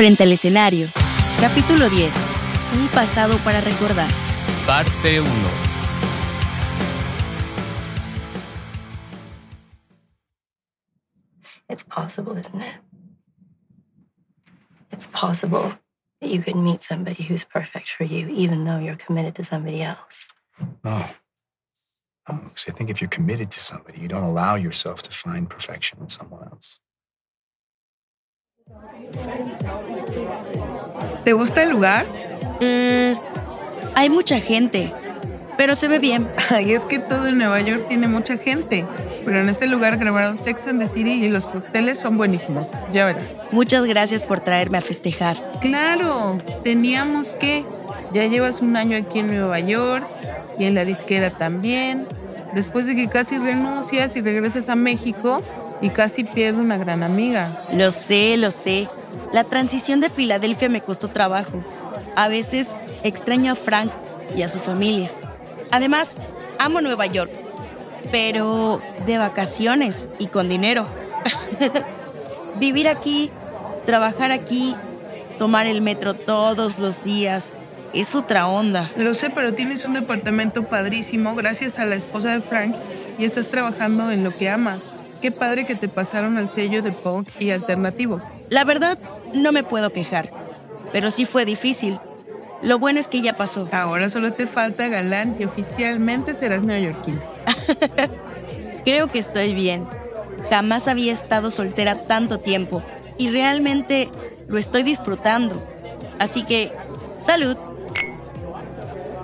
Frente al escenario. Capítulo 10. Un pasado para recordar. Parte 1. It's possible, isn't it? It's possible that you could meet somebody who's perfect for you, even though you're committed to somebody else. No. No, because I think if you're committed to somebody, you don't allow yourself to find perfection in someone else. ¿Te gusta el lugar? Mm, hay mucha gente, pero se ve bien. Ay, es que todo en Nueva York tiene mucha gente. Pero en este lugar grabaron Sex and the City y los cócteles son buenísimos. Ya verás. Muchas gracias por traerme a festejar. Claro, teníamos que. Ya llevas un año aquí en Nueva York y en la disquera también. Después de que casi renuncias y regresas a México y casi pierdes una gran amiga. Lo sé, lo sé. La transición de Filadelfia me costó trabajo. A veces extraño a Frank y a su familia. Además, amo Nueva York, pero de vacaciones y con dinero. Vivir aquí, trabajar aquí, tomar el metro todos los días, es otra onda. Lo sé, pero tienes un departamento padrísimo gracias a la esposa de Frank y estás trabajando en lo que amas. Qué padre que te pasaron al sello de punk y alternativo. La verdad, no me puedo quejar, pero sí fue difícil. Lo bueno es que ya pasó. Ahora solo te falta galán y oficialmente serás neoyorquino. Creo que estoy bien. Jamás había estado soltera tanto tiempo y realmente lo estoy disfrutando. Así que, salud.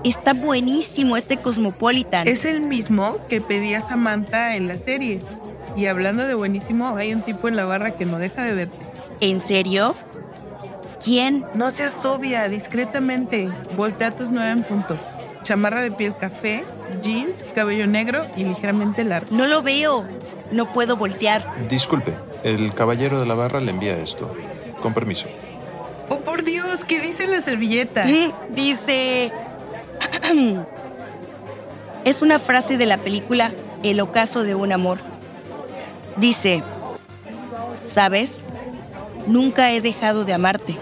Está buenísimo este Cosmopolitan. Es el mismo que pedía Samantha en la serie. Y hablando de buenísimo, hay un tipo en la barra que no deja de verte. ¿En serio? ¿Quién? No seas obvia, discretamente. Voltea tus nueve en punto. Chamarra de piel café, jeans, cabello negro y ligeramente largo. No lo veo. No puedo voltear. Disculpe, el caballero de la barra le envía esto. Con permiso. Oh, por Dios, ¿qué dice la servilleta? Dice... es una frase de la película El ocaso de un amor. Dice, ¿sabes? Nunca he dejado de amarte,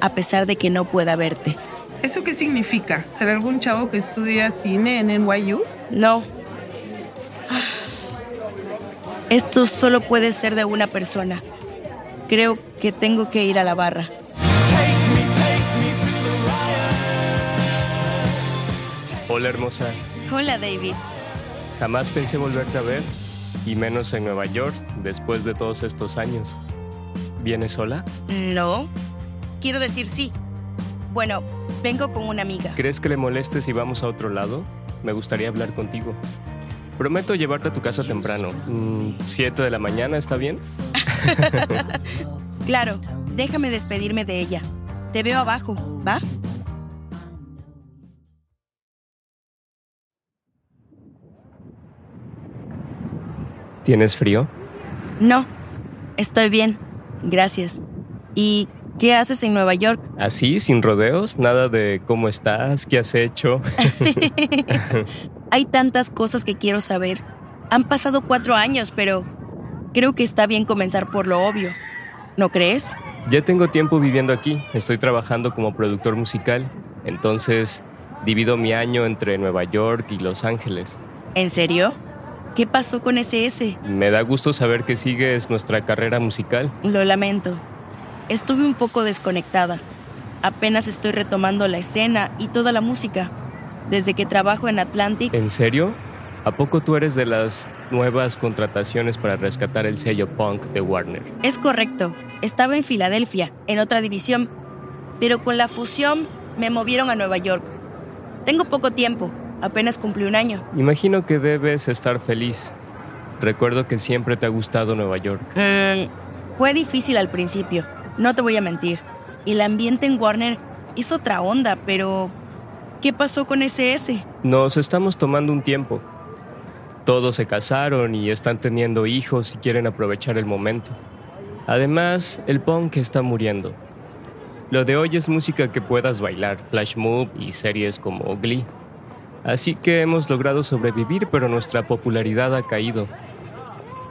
a pesar de que no pueda verte. ¿Eso qué significa? ¿Será algún chavo que estudia cine en NYU? No. Esto solo puede ser de una persona. Creo que tengo que ir a la barra. Hola hermosa. Hola David. Jamás pensé volverte a ver, y menos en Nueva York, después de todos estos años. ¿Vienes sola? No. Quiero decir sí. Bueno, vengo con una amiga. ¿Crees que le moleste si vamos a otro lado? Me gustaría hablar contigo. Prometo llevarte a tu casa temprano. Mm, ¿Siete de la mañana está bien? Claro, déjame despedirme de ella. Te veo abajo, ¿va? ¿Tienes frío? No, estoy bien. Gracias. ¿Y qué haces en Nueva York? ¿Así, sin rodeos? ¿Nada de cómo estás? ¿Qué has hecho? Hay tantas cosas que quiero saber. Han pasado cuatro años, pero creo que está bien comenzar por lo obvio. ¿No crees? Ya tengo tiempo viviendo aquí. Estoy trabajando como productor musical. Entonces, divido mi año entre Nueva York y Los Ángeles. ¿En serio? ¿Qué pasó con SS? Me da gusto saber que sigues nuestra carrera musical. Lo lamento. Estuve un poco desconectada. Apenas estoy retomando la escena y toda la música. Desde que trabajo en Atlantic, ¿En serio? ¿A poco tú eres de las nuevas contrataciones para rescatar el sello punk de Warner? es correcto. Estaba en Filadelfia, en otra división. Pero con la fusión me movieron a Nueva York. Tengo poco tiempo. Apenas cumplí un año. Imagino que debes estar feliz. Recuerdo que siempre te ha gustado Nueva York. Mm, fue difícil al principio, no te voy a mentir. El ambiente en Warner es otra onda, pero ¿qué pasó con SS? Nos estamos tomando un tiempo. Todos se casaron y están teniendo hijos y quieren aprovechar el momento. Además, el punk está muriendo. Lo de hoy es música que puedas bailar, flash move y series como Glee. Así que hemos logrado sobrevivir, pero nuestra popularidad ha caído.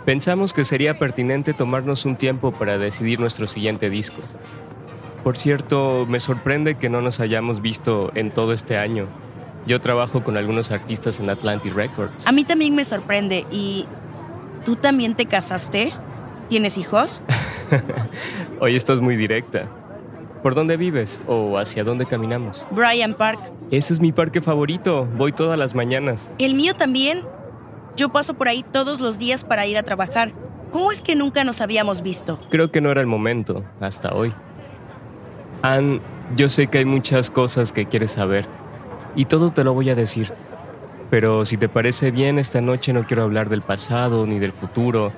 Pensamos que sería pertinente tomarnos un tiempo para decidir nuestro siguiente disco. Por cierto, me sorprende que no nos hayamos visto en todo este año. Yo trabajo con algunos artistas en Atlantic Records. A mí también me sorprende. ¿Y tú también te casaste? ¿Tienes hijos? Hoy estás muy directa. ¿Por dónde vives o hacia dónde caminamos? Brian Park. Ese es mi parque favorito. Voy todas las mañanas. El mío también. Yo paso por ahí todos los días para ir a trabajar. ¿Cómo es que nunca nos habíamos visto? Creo que no era el momento, hasta hoy. Ann, yo sé que hay muchas cosas que quieres saber y todo te lo voy a decir. Pero si te parece bien, esta noche no quiero hablar del pasado ni del futuro.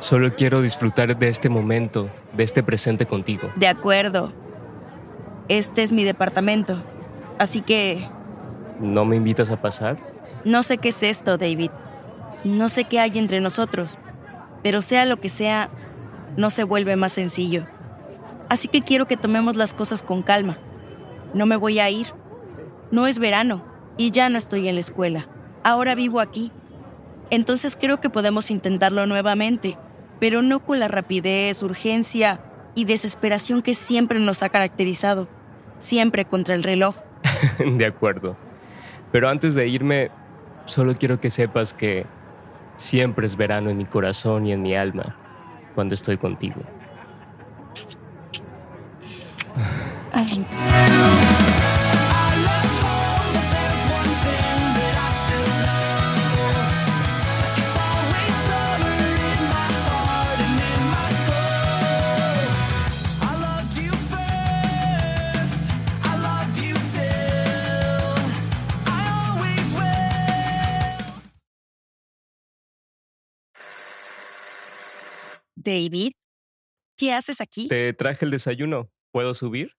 Solo quiero disfrutar de este momento, de este presente contigo. De acuerdo. Este es mi departamento. Así que... ¿No me invitas a pasar? No sé qué es esto, David. No sé qué hay entre nosotros. Pero sea lo que sea, no se vuelve más sencillo. Así que quiero que tomemos las cosas con calma. No me voy a ir. No es verano y ya no estoy en la escuela. Ahora vivo aquí. Entonces creo que podemos intentarlo nuevamente, pero no con la rapidez, urgencia y desesperación que siempre nos ha caracterizado. Siempre contra el reloj. de acuerdo. Pero antes de irme, solo quiero que sepas que siempre es verano en mi corazón y en mi alma cuando estoy contigo. David, ¿qué haces aquí? Te traje el desayuno. ¿Puedo subir?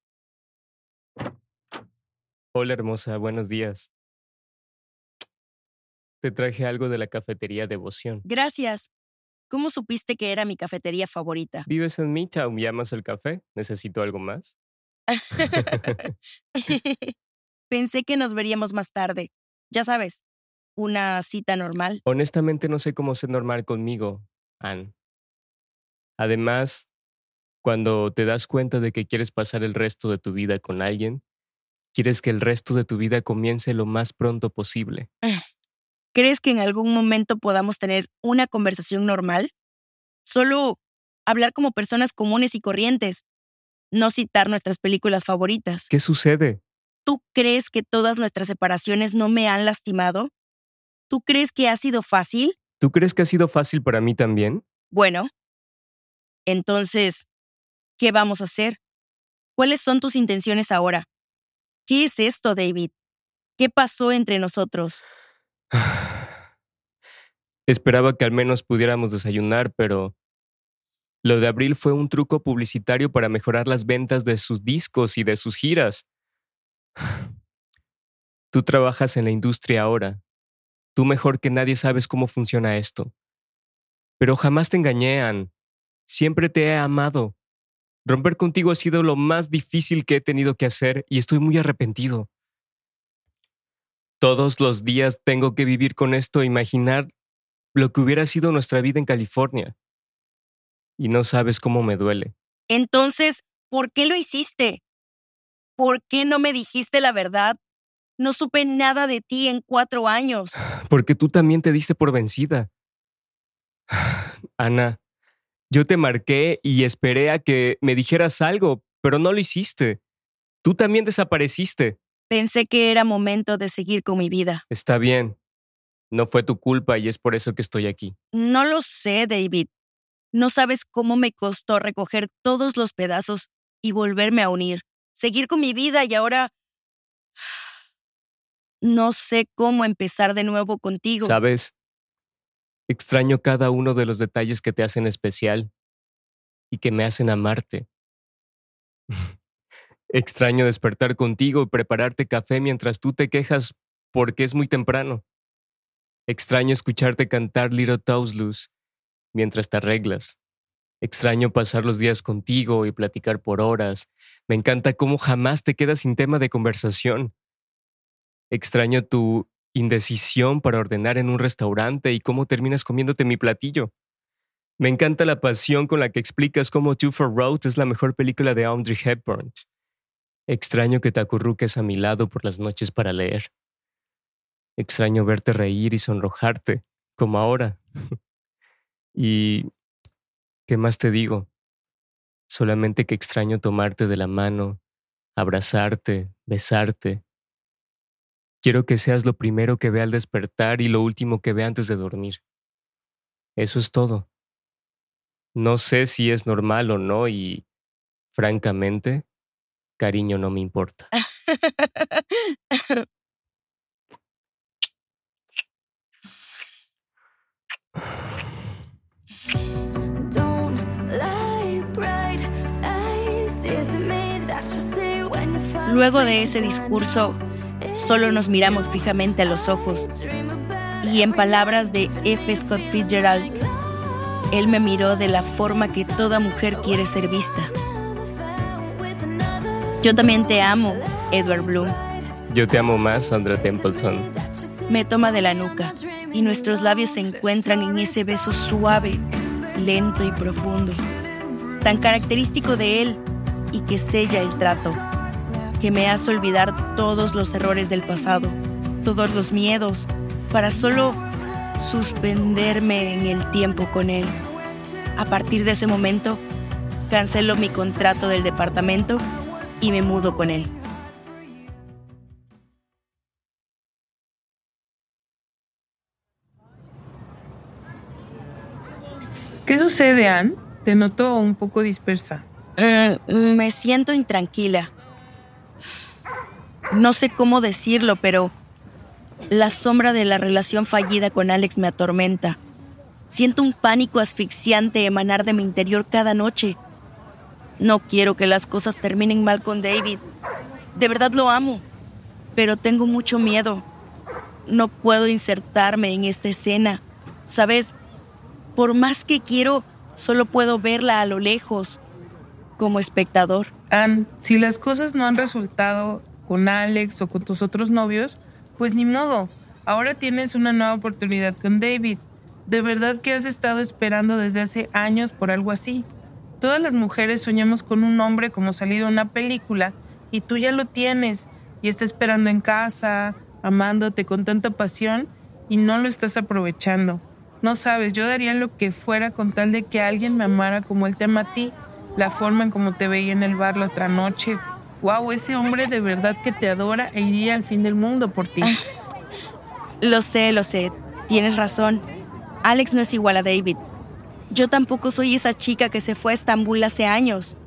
Hola hermosa, buenos días. Te traje algo de la cafetería Devoción. Gracias. ¿Cómo supiste que era mi cafetería favorita? ¿Vives en Midtown y amas el café? ¿Necesito algo más? Pensé que nos veríamos más tarde. Ya sabes, una cita normal. Honestamente no sé cómo ser normal conmigo, Anne. Además, cuando te das cuenta de que quieres pasar el resto de tu vida con alguien, quieres que el resto de tu vida comience lo más pronto posible. ¿Crees que en algún momento podamos tener una conversación normal? Solo hablar como personas comunes y corrientes, no citar nuestras películas favoritas. ¿Qué sucede? ¿Tú crees que todas nuestras separaciones no me han lastimado? ¿Tú crees que ha sido fácil? ¿Tú crees que ha sido fácil para mí también? Bueno, entonces, ¿qué vamos a hacer? ¿Cuáles son tus intenciones ahora? ¿Qué es esto, David? ¿Qué pasó entre nosotros? Esperaba que al menos pudiéramos desayunar, pero lo de Abril fue un truco publicitario para mejorar las ventas de sus discos y de sus giras. Tú trabajas en la industria ahora. Tú mejor que nadie sabes cómo funciona esto. Pero jamás te engañé. Siempre te he amado. Romper contigo ha sido lo más difícil que he tenido que hacer y estoy muy arrepentido. Todos los días tengo que vivir con esto e imaginar lo que hubiera sido nuestra vida en California. Y no sabes cómo me duele. Entonces, ¿por qué lo hiciste? ¿Por qué no me dijiste la verdad? No supe nada de ti en cuatro años. Porque tú también te diste por vencida. Ana, yo te marqué y esperé a que me dijeras algo, pero no lo hiciste. Tú también desapareciste. Pensé que era momento de seguir con mi vida. Está bien. No fue tu culpa y es por eso que estoy aquí. No lo sé, David. No sabes cómo me costó recoger todos los pedazos y volverme a unir, seguir con mi vida y ahora... No sé cómo empezar de nuevo contigo. ¿Sabes? Extraño cada uno de los detalles que te hacen especial y que me hacen amarte. Extraño despertar contigo y prepararte café mientras tú te quejas porque es muy temprano. Extraño escucharte cantar Little Loose mientras te arreglas. Extraño pasar los días contigo y platicar por horas. Me encanta cómo jamás te quedas sin tema de conversación. Extraño tu indecisión para ordenar en un restaurante y cómo terminas comiéndote mi platillo. Me encanta la pasión con la que explicas cómo Two for Road es la mejor película de Audrey Hepburn. Extraño que te acurruques a mi lado por las noches para leer. Extraño verte reír y sonrojarte, como ahora. y... ¿Qué más te digo? Solamente que extraño tomarte de la mano, abrazarte, besarte. Quiero que seas lo primero que vea al despertar y lo último que vea antes de dormir. Eso es todo. No sé si es normal o no y, francamente, cariño no me importa. Luego de ese discurso, solo nos miramos fijamente a los ojos. Y en palabras de F. Scott Fitzgerald, él me miró de la forma que toda mujer quiere ser vista. Yo también te amo, Edward Bloom. Yo te amo más, Sandra Templeton. Me toma de la nuca y nuestros labios se encuentran en ese beso suave, lento y profundo, tan característico de él y que sella el trato, que me hace olvidar todos los errores del pasado, todos los miedos, para solo suspenderme en el tiempo con él. A partir de ese momento, cancelo mi contrato del departamento y me mudo con él. ¿Qué sucede, Anne? Te noto un poco dispersa. Eh, me siento intranquila. No sé cómo decirlo, pero la sombra de la relación fallida con Alex me atormenta. Siento un pánico asfixiante emanar de mi interior cada noche. No quiero que las cosas terminen mal con David. De verdad lo amo, pero tengo mucho miedo. No puedo insertarme en esta escena. Sabes, por más que quiero, solo puedo verla a lo lejos, como espectador. Anne, si las cosas no han resultado con Alex o con tus otros novios, pues ni modo. Ahora tienes una nueva oportunidad con David. De verdad que has estado esperando desde hace años por algo así. Todas las mujeres soñamos con un hombre como salido en una película y tú ya lo tienes y está esperando en casa, amándote con tanta pasión y no lo estás aprovechando. No sabes, yo daría lo que fuera con tal de que alguien me amara como él te ama a ti, la forma en como te veía en el bar la otra noche, wow, ese hombre de verdad que te adora e iría al fin del mundo por ti. Lo sé, lo sé, tienes razón. Alex no es igual a David. Yo tampoco soy esa chica que se fue a Estambul hace años.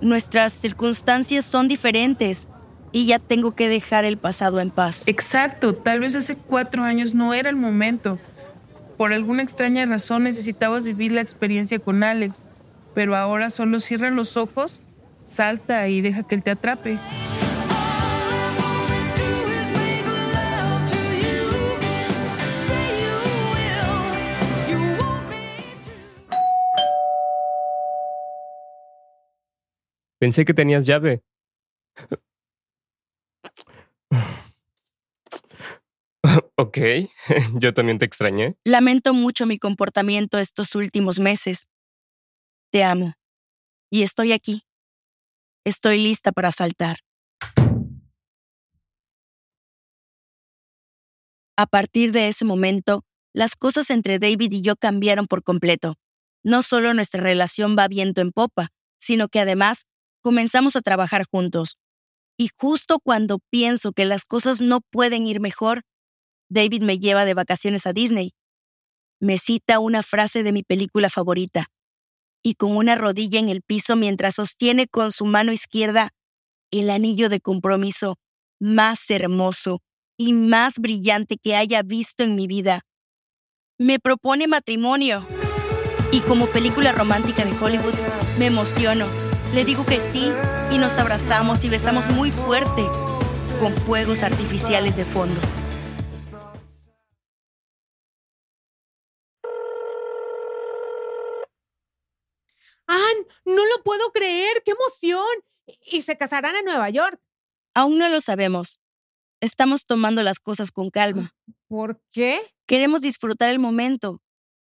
Nuestras circunstancias son diferentes y ya tengo que dejar el pasado en paz. Exacto, tal vez hace cuatro años no era el momento. Por alguna extraña razón necesitabas vivir la experiencia con Alex, pero ahora solo cierra los ojos salta y deja que él te atrape. Pensé que tenías llave. ok, yo también te extrañé. Lamento mucho mi comportamiento estos últimos meses. Te amo. Y estoy aquí. Estoy lista para saltar. A partir de ese momento, las cosas entre David y yo cambiaron por completo. No solo nuestra relación va viento en popa, sino que además comenzamos a trabajar juntos. Y justo cuando pienso que las cosas no pueden ir mejor, David me lleva de vacaciones a Disney. Me cita una frase de mi película favorita y con una rodilla en el piso mientras sostiene con su mano izquierda el anillo de compromiso más hermoso y más brillante que haya visto en mi vida. Me propone matrimonio. Y como película romántica de Hollywood, me emociono. Le digo que sí y nos abrazamos y besamos muy fuerte, con fuegos artificiales de fondo. ¡Ann! No lo puedo creer, qué emoción. Y se casarán en Nueva York. Aún no lo sabemos. Estamos tomando las cosas con calma. ¿Por qué? Queremos disfrutar el momento.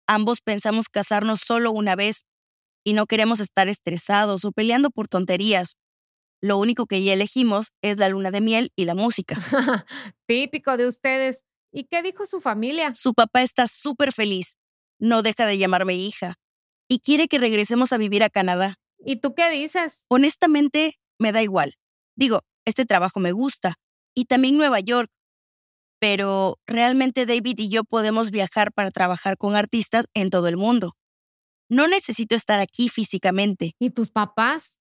Ambos pensamos casarnos solo una vez y no queremos estar estresados o peleando por tonterías. Lo único que ya elegimos es la luna de miel y la música. Típico de ustedes. ¿Y qué dijo su familia? Su papá está súper feliz. No deja de llamarme hija. Y quiere que regresemos a vivir a Canadá. ¿Y tú qué dices? Honestamente, me da igual. Digo, este trabajo me gusta. Y también Nueva York. Pero realmente David y yo podemos viajar para trabajar con artistas en todo el mundo. No necesito estar aquí físicamente. ¿Y tus papás?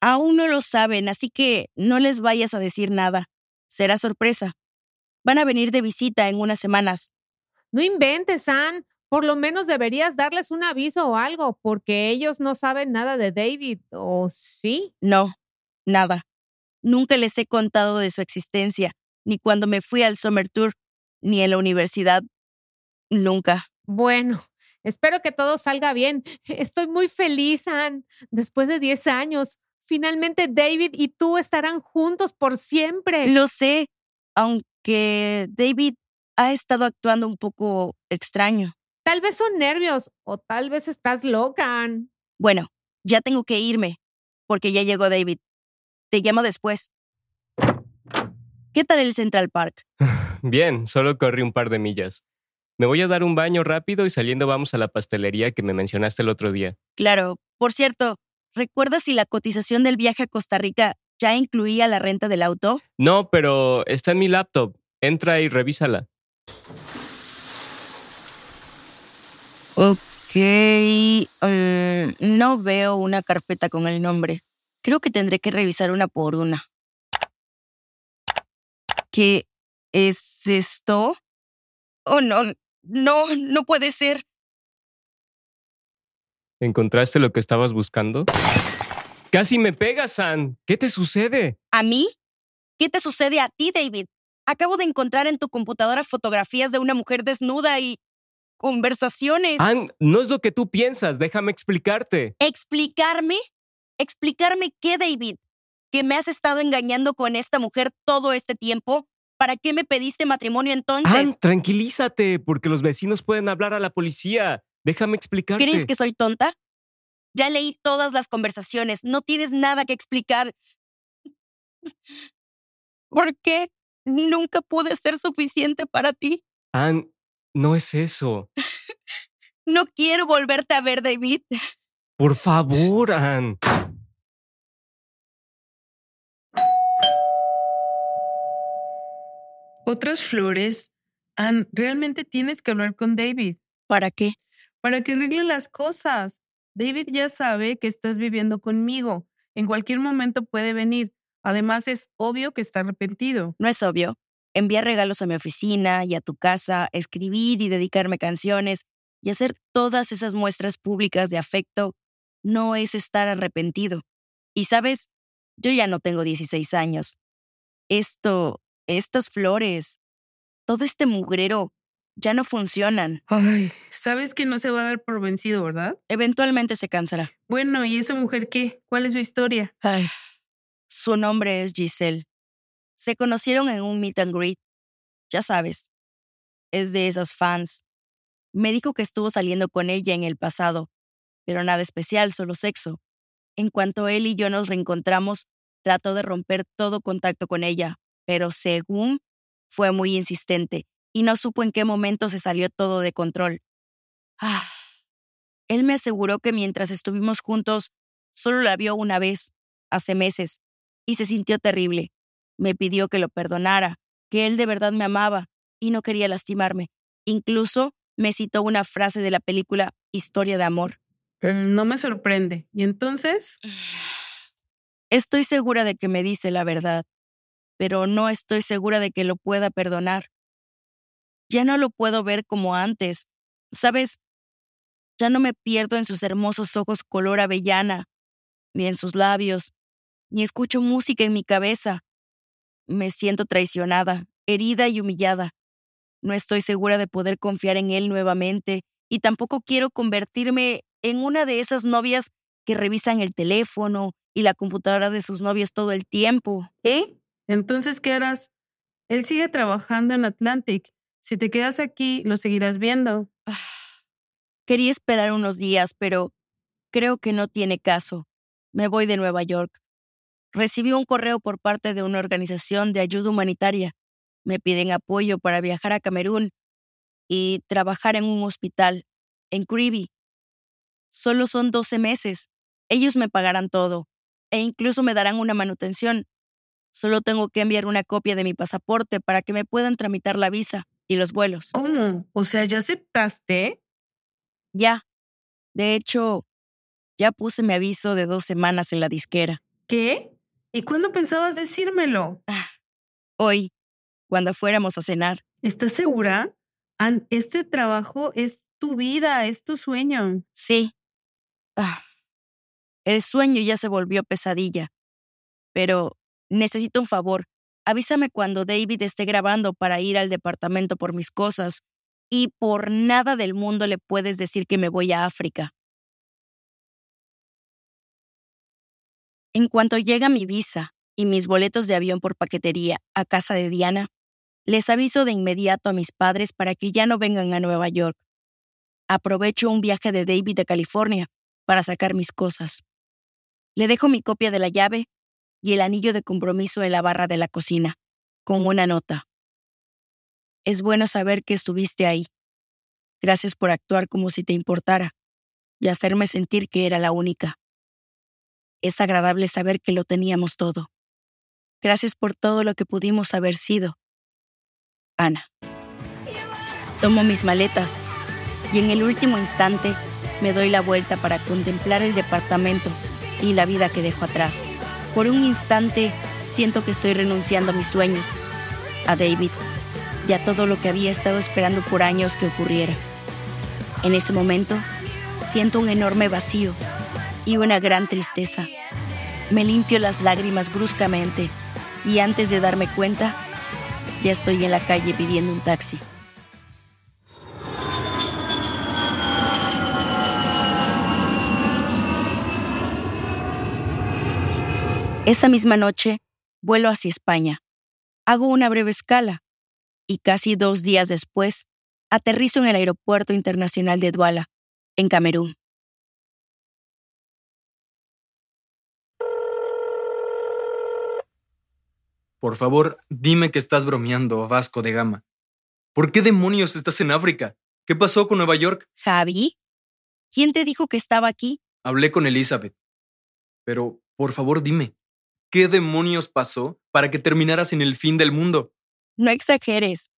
Aún no lo saben, así que no les vayas a decir nada. Será sorpresa. Van a venir de visita en unas semanas. No inventes, Ann. Por lo menos deberías darles un aviso o algo, porque ellos no saben nada de David, ¿o sí? No, nada. Nunca les he contado de su existencia, ni cuando me fui al Summer Tour, ni en la universidad. Nunca. Bueno, espero que todo salga bien. Estoy muy feliz, Ann. Después de 10 años, finalmente David y tú estarán juntos por siempre. Lo sé, aunque David ha estado actuando un poco extraño. Tal vez son nervios o tal vez estás loca. Ann. Bueno, ya tengo que irme, porque ya llegó David. Te llamo después. ¿Qué tal el Central Park? Bien, solo corrí un par de millas. Me voy a dar un baño rápido y saliendo vamos a la pastelería que me mencionaste el otro día. Claro, por cierto, ¿recuerdas si la cotización del viaje a Costa Rica ya incluía la renta del auto? No, pero está en mi laptop. Entra y revísala. Ok, eh, no veo una carpeta con el nombre. Creo que tendré que revisar una por una. ¿Qué es esto? Oh, no, no, no puede ser. ¿Encontraste lo que estabas buscando? Casi me pegas, San. ¿Qué te sucede? ¿A mí? ¿Qué te sucede a ti, David? Acabo de encontrar en tu computadora fotografías de una mujer desnuda y conversaciones. Ann, no es lo que tú piensas. Déjame explicarte. ¿Explicarme? ¿Explicarme qué, David? ¿Que me has estado engañando con esta mujer todo este tiempo? ¿Para qué me pediste matrimonio entonces? Ann, tranquilízate, porque los vecinos pueden hablar a la policía. Déjame explicarte. ¿Crees que soy tonta? Ya leí todas las conversaciones. No tienes nada que explicar. ¿Por qué nunca pude ser suficiente para ti? Ann, no es eso. No quiero volverte a ver, David. Por favor, Ann. Otras flores. Ann, realmente tienes que hablar con David ¿Para qué? para que arregle las cosas. David ya sabe que estás viviendo conmigo. En cualquier momento puede venir. Además, es obvio que está arrepentido. No es obvio. Enviar regalos a mi oficina y a tu casa, escribir y dedicarme canciones y hacer todas esas muestras públicas de afecto no es estar arrepentido. Y sabes, yo ya no tengo 16 años. Esto, estas flores, todo este mugrero ya no funcionan. Ay, sabes que no se va a dar por vencido, ¿verdad? Eventualmente se cansará. Bueno, ¿y esa mujer qué? ¿Cuál es su historia? Ay, su nombre es Giselle. Se conocieron en un meet and greet. Ya sabes, es de esas fans. Me dijo que estuvo saliendo con ella en el pasado, pero nada especial, solo sexo. En cuanto él y yo nos reencontramos, trató de romper todo contacto con ella, pero según fue muy insistente y no supo en qué momento se salió todo de control. Ah. Él me aseguró que mientras estuvimos juntos, solo la vio una vez, hace meses, y se sintió terrible. Me pidió que lo perdonara, que él de verdad me amaba y no quería lastimarme. Incluso me citó una frase de la película Historia de Amor. Mm, No me sorprende. ¿Y entonces? Estoy segura de que me dice la verdad, pero no estoy segura de que lo pueda perdonar. Ya no lo puedo ver como antes. ¿Sabes? Ya no me pierdo en sus hermosos ojos color avellana, ni en sus labios, ni escucho música en mi cabeza. Me siento traicionada, herida y humillada. No estoy segura de poder confiar en él nuevamente y tampoco quiero convertirme en una de esas novias que revisan el teléfono y la computadora de sus novios todo el tiempo. ¿Eh? Entonces, ¿qué harás? Él sigue trabajando en Atlantic. Si te quedas aquí, lo seguirás viendo. Quería esperar unos días, pero creo que no tiene caso. Me voy de Nueva York. Recibí un correo por parte de una organización de ayuda humanitaria. Me piden apoyo para viajar a Camerún y trabajar en un hospital, en Creevy. Solo son 12 meses. Ellos me pagarán todo e incluso me darán una manutención. Solo tengo que enviar una copia de mi pasaporte para que me puedan tramitar la visa y los vuelos. ¿Cómo? O sea, ¿ya aceptaste? Ya. De hecho, ya puse mi aviso de dos semanas en la disquera. ¿Qué? ¿Y cuándo pensabas decírmelo? Hoy, cuando fuéramos a cenar. ¿Estás segura? Ann, este trabajo es tu vida, es tu sueño. Sí. Ah, el sueño ya se volvió pesadilla. Pero necesito un favor. Avísame cuando David esté grabando para ir al departamento por mis cosas. Y por nada del mundo le puedes decir que me voy a África. En cuanto llega mi visa y mis boletos de avión por paquetería a casa de Diana, les aviso de inmediato a mis padres para que ya no vengan a Nueva York. Aprovecho un viaje de David de California para sacar mis cosas. Le dejo mi copia de la llave y el anillo de compromiso en la barra de la cocina, con una nota. Es bueno saber que estuviste ahí. Gracias por actuar como si te importara y hacerme sentir que era la única. Es agradable saber que lo teníamos todo. Gracias por todo lo que pudimos haber sido. Ana. Tomo mis maletas y en el último instante me doy la vuelta para contemplar el departamento y la vida que dejo atrás. Por un instante siento que estoy renunciando a mis sueños, a David y a todo lo que había estado esperando por años que ocurriera. En ese momento siento un enorme vacío y una gran tristeza. Me limpio las lágrimas bruscamente y antes de darme cuenta, ya estoy en la calle pidiendo un taxi. Esa misma noche, vuelo hacia España. Hago una breve escala y casi dos días después, aterrizo en el Aeropuerto Internacional de Douala, en Camerún. Por favor, dime que estás bromeando, Vasco de Gama. ¿Por qué demonios estás en África? ¿Qué pasó con Nueva York? Javi, ¿quién te dijo que estaba aquí? Hablé con Elizabeth. Pero, por favor, dime, ¿qué demonios pasó para que terminaras en el fin del mundo? No exageres.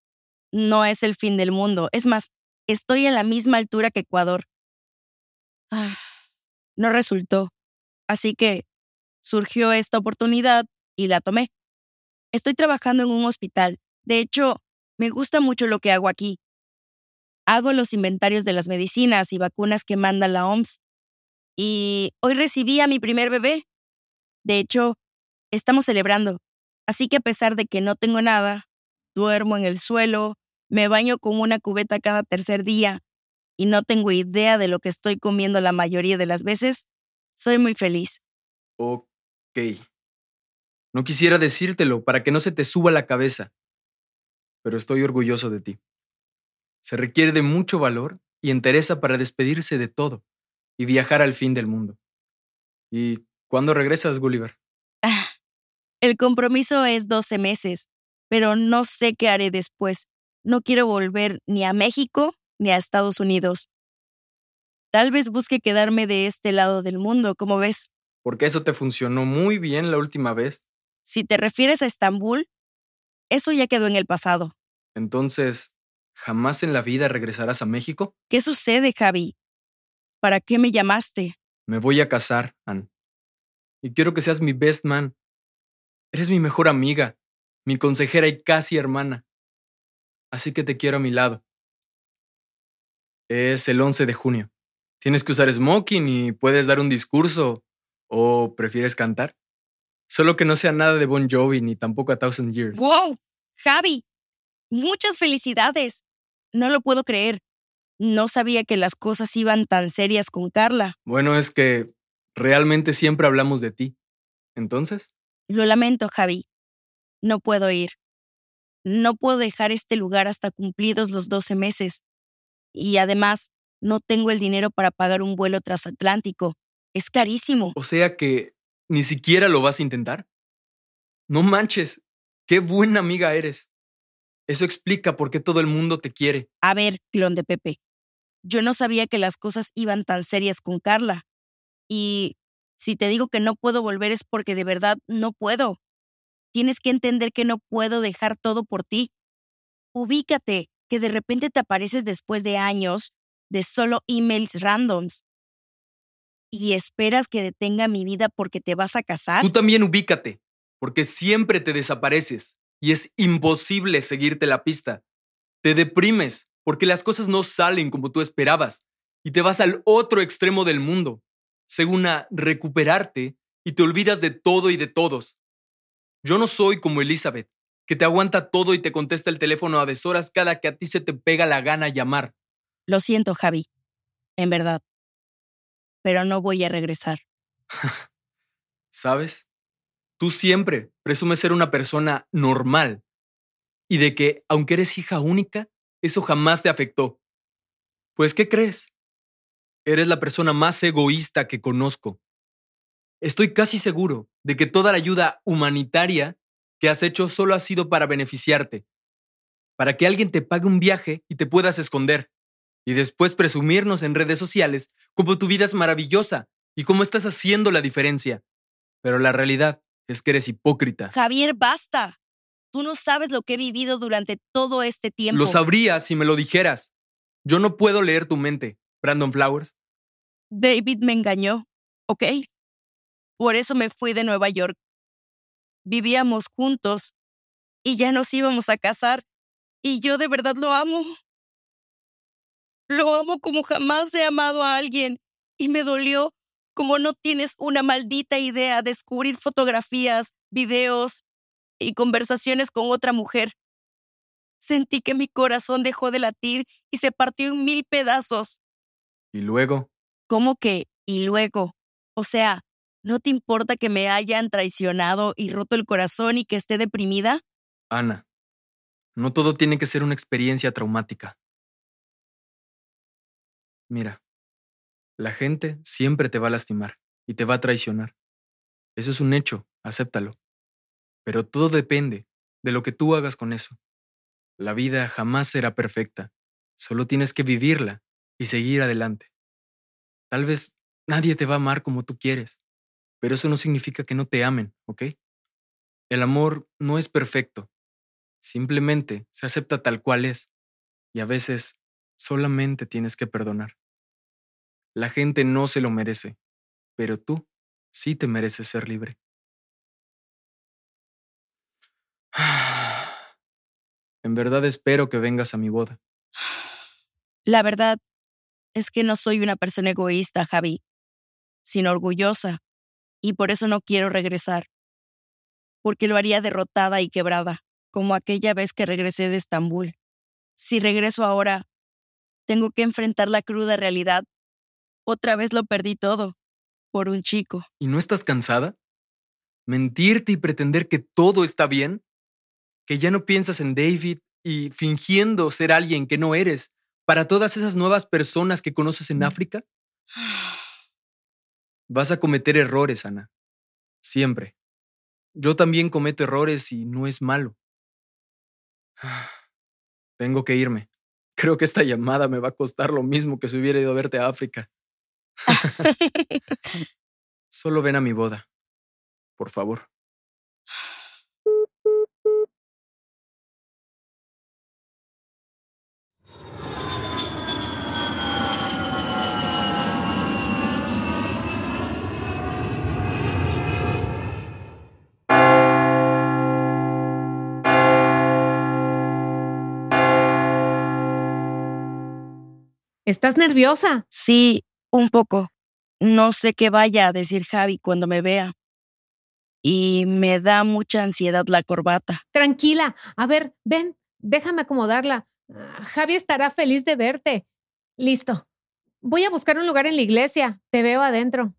No es el fin del mundo. Es más, estoy en la misma altura que Ecuador. Ah, no resultó. Así que surgió esta oportunidad y la tomé. Estoy trabajando en un hospital. De hecho, me gusta mucho lo que hago aquí. Hago los inventarios de las medicinas y vacunas que manda la OMS. Y hoy recibí a mi primer bebé. De hecho, estamos celebrando. Así que a pesar de que no tengo nada, duermo en el suelo, me baño con una cubeta cada tercer día y no tengo idea de lo que estoy comiendo la mayoría de las veces, soy muy feliz. Ok. No quisiera decírtelo para que no se te suba la cabeza, pero estoy orgulloso de ti. Se requiere de mucho valor y entereza para despedirse de todo y viajar al fin del mundo. ¿Y cuándo regresas, Gulliver? Ah, el compromiso es 12 meses, pero no sé qué haré después. No quiero volver ni a México ni a Estados Unidos. Tal vez busque quedarme de este lado del mundo, como ves. Porque eso te funcionó muy bien la última vez. Si te refieres a Estambul, eso ya quedó en el pasado. Entonces, ¿jamás en la vida regresarás a México? ¿Qué sucede, Javi? ¿Para qué me llamaste? Me voy a casar, Ann. Y quiero que seas mi best man. Eres mi mejor amiga, mi consejera y casi hermana. Así que te quiero a mi lado. Es el 11 de junio. Tienes que usar smoking y puedes dar un discurso. ¿O prefieres cantar? Solo que no sea nada de Bon Jovi ni tampoco a Thousand Years. ¡Wow! Javi, muchas felicidades. No lo puedo creer. No sabía que las cosas iban tan serias con Carla. Bueno, es que realmente siempre hablamos de ti. ¿Entonces? Lo lamento, Javi. No puedo ir. No puedo dejar este lugar hasta cumplidos los 12 meses. Y además, no tengo el dinero para pagar un vuelo transatlántico. Es carísimo. O sea que ni siquiera lo vas a intentar. No manches, qué buena amiga eres. Eso explica por qué todo el mundo te quiere. A ver, clon de Pepe. Yo no sabía que las cosas iban tan serias con Carla. Y si te digo que no puedo volver es porque de verdad no puedo. Tienes que entender que no puedo dejar todo por ti. Ubícate, que de repente te apareces después de años de solo emails randoms. ¿Y esperas que detenga mi vida porque te vas a casar? Tú también ubícate, porque siempre te desapareces y es imposible seguirte la pista. Te deprimes porque las cosas no salen como tú esperabas y te vas al otro extremo del mundo, según a recuperarte y te olvidas de todo y de todos. Yo no soy como Elizabeth, que te aguanta todo y te contesta el teléfono a deshoras cada que a ti se te pega la gana llamar. Lo siento, Javi. En verdad. Pero no voy a regresar. ¿Sabes? Tú siempre presumes ser una persona normal y de que, aunque eres hija única, eso jamás te afectó. Pues, ¿qué crees? Eres la persona más egoísta que conozco. Estoy casi seguro de que toda la ayuda humanitaria que has hecho solo ha sido para beneficiarte, para que alguien te pague un viaje y te puedas esconder y después presumirnos en redes sociales como tu vida es maravillosa y cómo estás haciendo la diferencia. Pero la realidad es que eres hipócrita. Javier, basta. Tú no sabes lo que he vivido durante todo este tiempo. Lo sabrías si me lo dijeras. Yo no puedo leer tu mente, Brandon Flowers. David me engañó, ¿ok? Por eso me fui de Nueva York. Vivíamos juntos y ya nos íbamos a casar. Y yo de verdad lo amo. Lo amo como jamás he amado a alguien y me dolió como no tienes una maldita idea descubrir fotografías, videos y conversaciones con otra mujer. Sentí que mi corazón dejó de latir y se partió en mil pedazos. ¿Y luego? ¿Cómo que y luego? O sea, ¿no te importa que me hayan traicionado y roto el corazón y que esté deprimida? Ana, no todo tiene que ser una experiencia traumática. Mira, la gente siempre te va a lastimar y te va a traicionar. Eso es un hecho, acéptalo. Pero todo depende de lo que tú hagas con eso. La vida jamás será perfecta, solo tienes que vivirla y seguir adelante. Tal vez nadie te va a amar como tú quieres, pero eso no significa que no te amen, ¿ok? El amor no es perfecto, simplemente se acepta tal cual es y a veces solamente tienes que perdonar. La gente no se lo merece, pero tú sí te mereces ser libre. En verdad espero que vengas a mi boda. La verdad es que no soy una persona egoísta, Javi, sino orgullosa, y por eso no quiero regresar, porque lo haría derrotada y quebrada, como aquella vez que regresé de Estambul. Si regreso ahora, tengo que enfrentar la cruda realidad otra vez lo perdí todo por un chico. ¿Y no estás cansada? ¿Mentirte y pretender que todo está bien? ¿Que ya no piensas en David y fingiendo ser alguien que no eres para todas esas nuevas personas que conoces en África? Vas a cometer errores, Ana. Siempre. Yo también cometo errores y no es malo. Tengo que irme. Creo que esta llamada me va a costar lo mismo que si hubiera ido a verte a África. Solo ven a mi boda, por favor. ¿Estás nerviosa? Sí, un poco. No sé qué vaya a decir Javi cuando me vea. Y me da mucha ansiedad la corbata. Tranquila. A ver, ven, déjame acomodarla. Ah, Javi estará feliz de verte. Listo. Voy a buscar un lugar en la iglesia. Te veo adentro.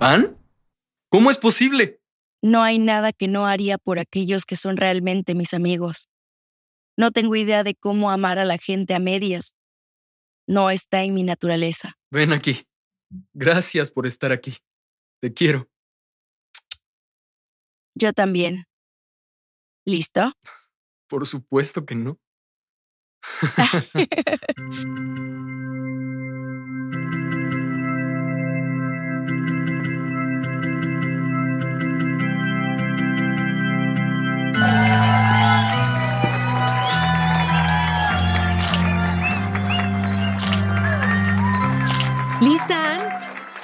¿Pan? ¿Cómo es posible? No hay nada que no haría por aquellos que son realmente mis amigos. No tengo idea de cómo amar a la gente a medias. No está en mi naturaleza. Ven aquí. Gracias por estar aquí. Te quiero. Yo también. ¿Listo? Por supuesto que no.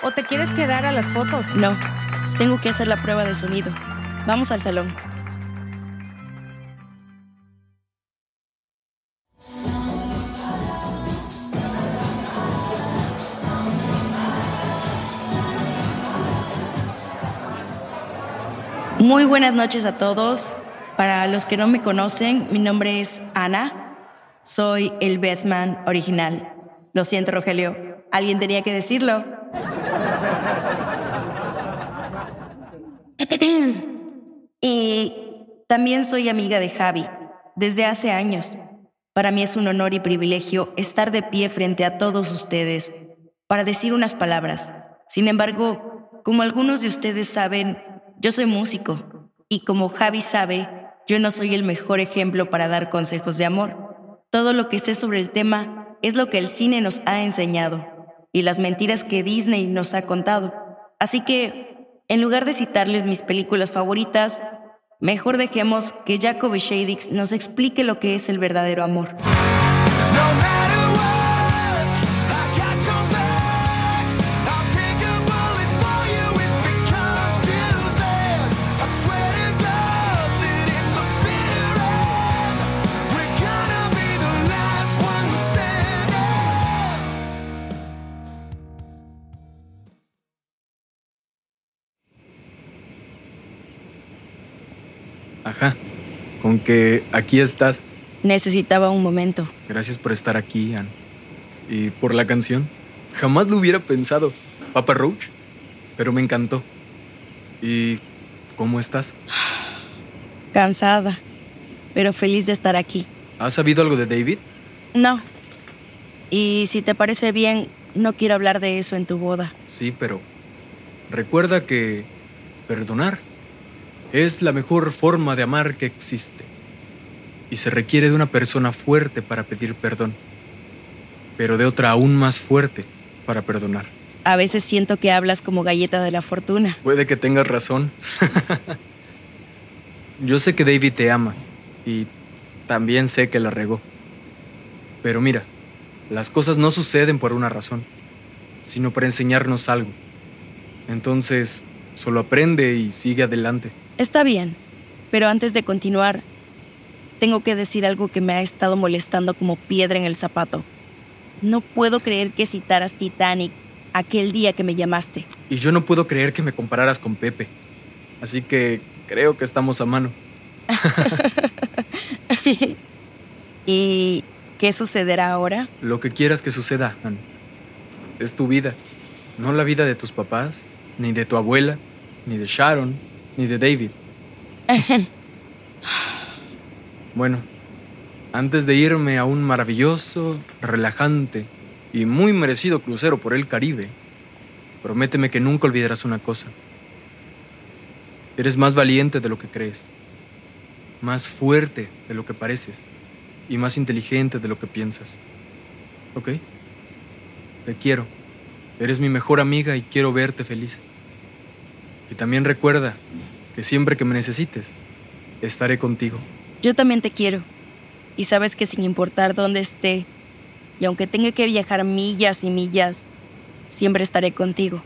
¿O te quieres quedar a las fotos? No, tengo que hacer la prueba de sonido. Vamos al salón. Muy buenas noches a todos. Para los que no me conocen, mi nombre es Ana. Soy el best man original. Lo siento, Rogelio. Alguien tenía que decirlo. Y también soy amiga de Javi desde hace años. Para mí es un honor y privilegio estar de pie frente a todos ustedes para decir unas palabras. Sin embargo, como algunos de ustedes saben, yo soy músico y como Javi sabe, yo no soy el mejor ejemplo para dar consejos de amor. Todo lo que sé sobre el tema es lo que el cine nos ha enseñado y las mentiras que Disney nos ha contado. Así que, en lugar de citarles mis películas favoritas, mejor dejemos que Jacoby Shadix nos explique lo que es el verdadero amor. Con que aquí estás. Necesitaba un momento. Gracias por estar aquí, Ann. Y por la canción. Jamás lo hubiera pensado. Papa Roach. Pero me encantó. ¿Y cómo estás? Cansada, pero feliz de estar aquí. ¿Has sabido algo de David? No. Y si te parece bien, no quiero hablar de eso en tu boda. Sí, pero recuerda que perdonar es la mejor forma de amar que existe. Y se requiere de una persona fuerte para pedir perdón, pero de otra aún más fuerte para perdonar. A veces siento que hablas como galleta de la fortuna. Puede que tengas razón. Yo sé que David te ama y también sé que la regó. Pero mira, las cosas no suceden por una razón, sino para enseñarnos algo. Entonces, solo aprende y sigue adelante. Está bien, pero antes de continuar, tengo que decir algo que me ha estado molestando como piedra en el zapato. No puedo creer que citaras Titanic aquel día que me llamaste. Y yo no puedo creer que me compararas con Pepe. Así que creo que estamos a mano. ¿Y qué sucederá ahora? Lo que quieras que suceda, Ann. Es tu vida, no la vida de tus papás, ni de tu abuela, ni de Sharon, ni de David. Bueno, antes de irme a un maravilloso, relajante y muy merecido crucero por el Caribe, prométeme que nunca olvidarás una cosa. Eres más valiente de lo que crees, más fuerte de lo que pareces y más inteligente de lo que piensas. ¿Ok? Te quiero. Eres mi mejor amiga y quiero verte feliz. Y también recuerda que siempre que me necesites, estaré contigo. Yo también te quiero. Y sabes que sin importar dónde esté, y aunque tenga que viajar millas y millas, siempre estaré contigo.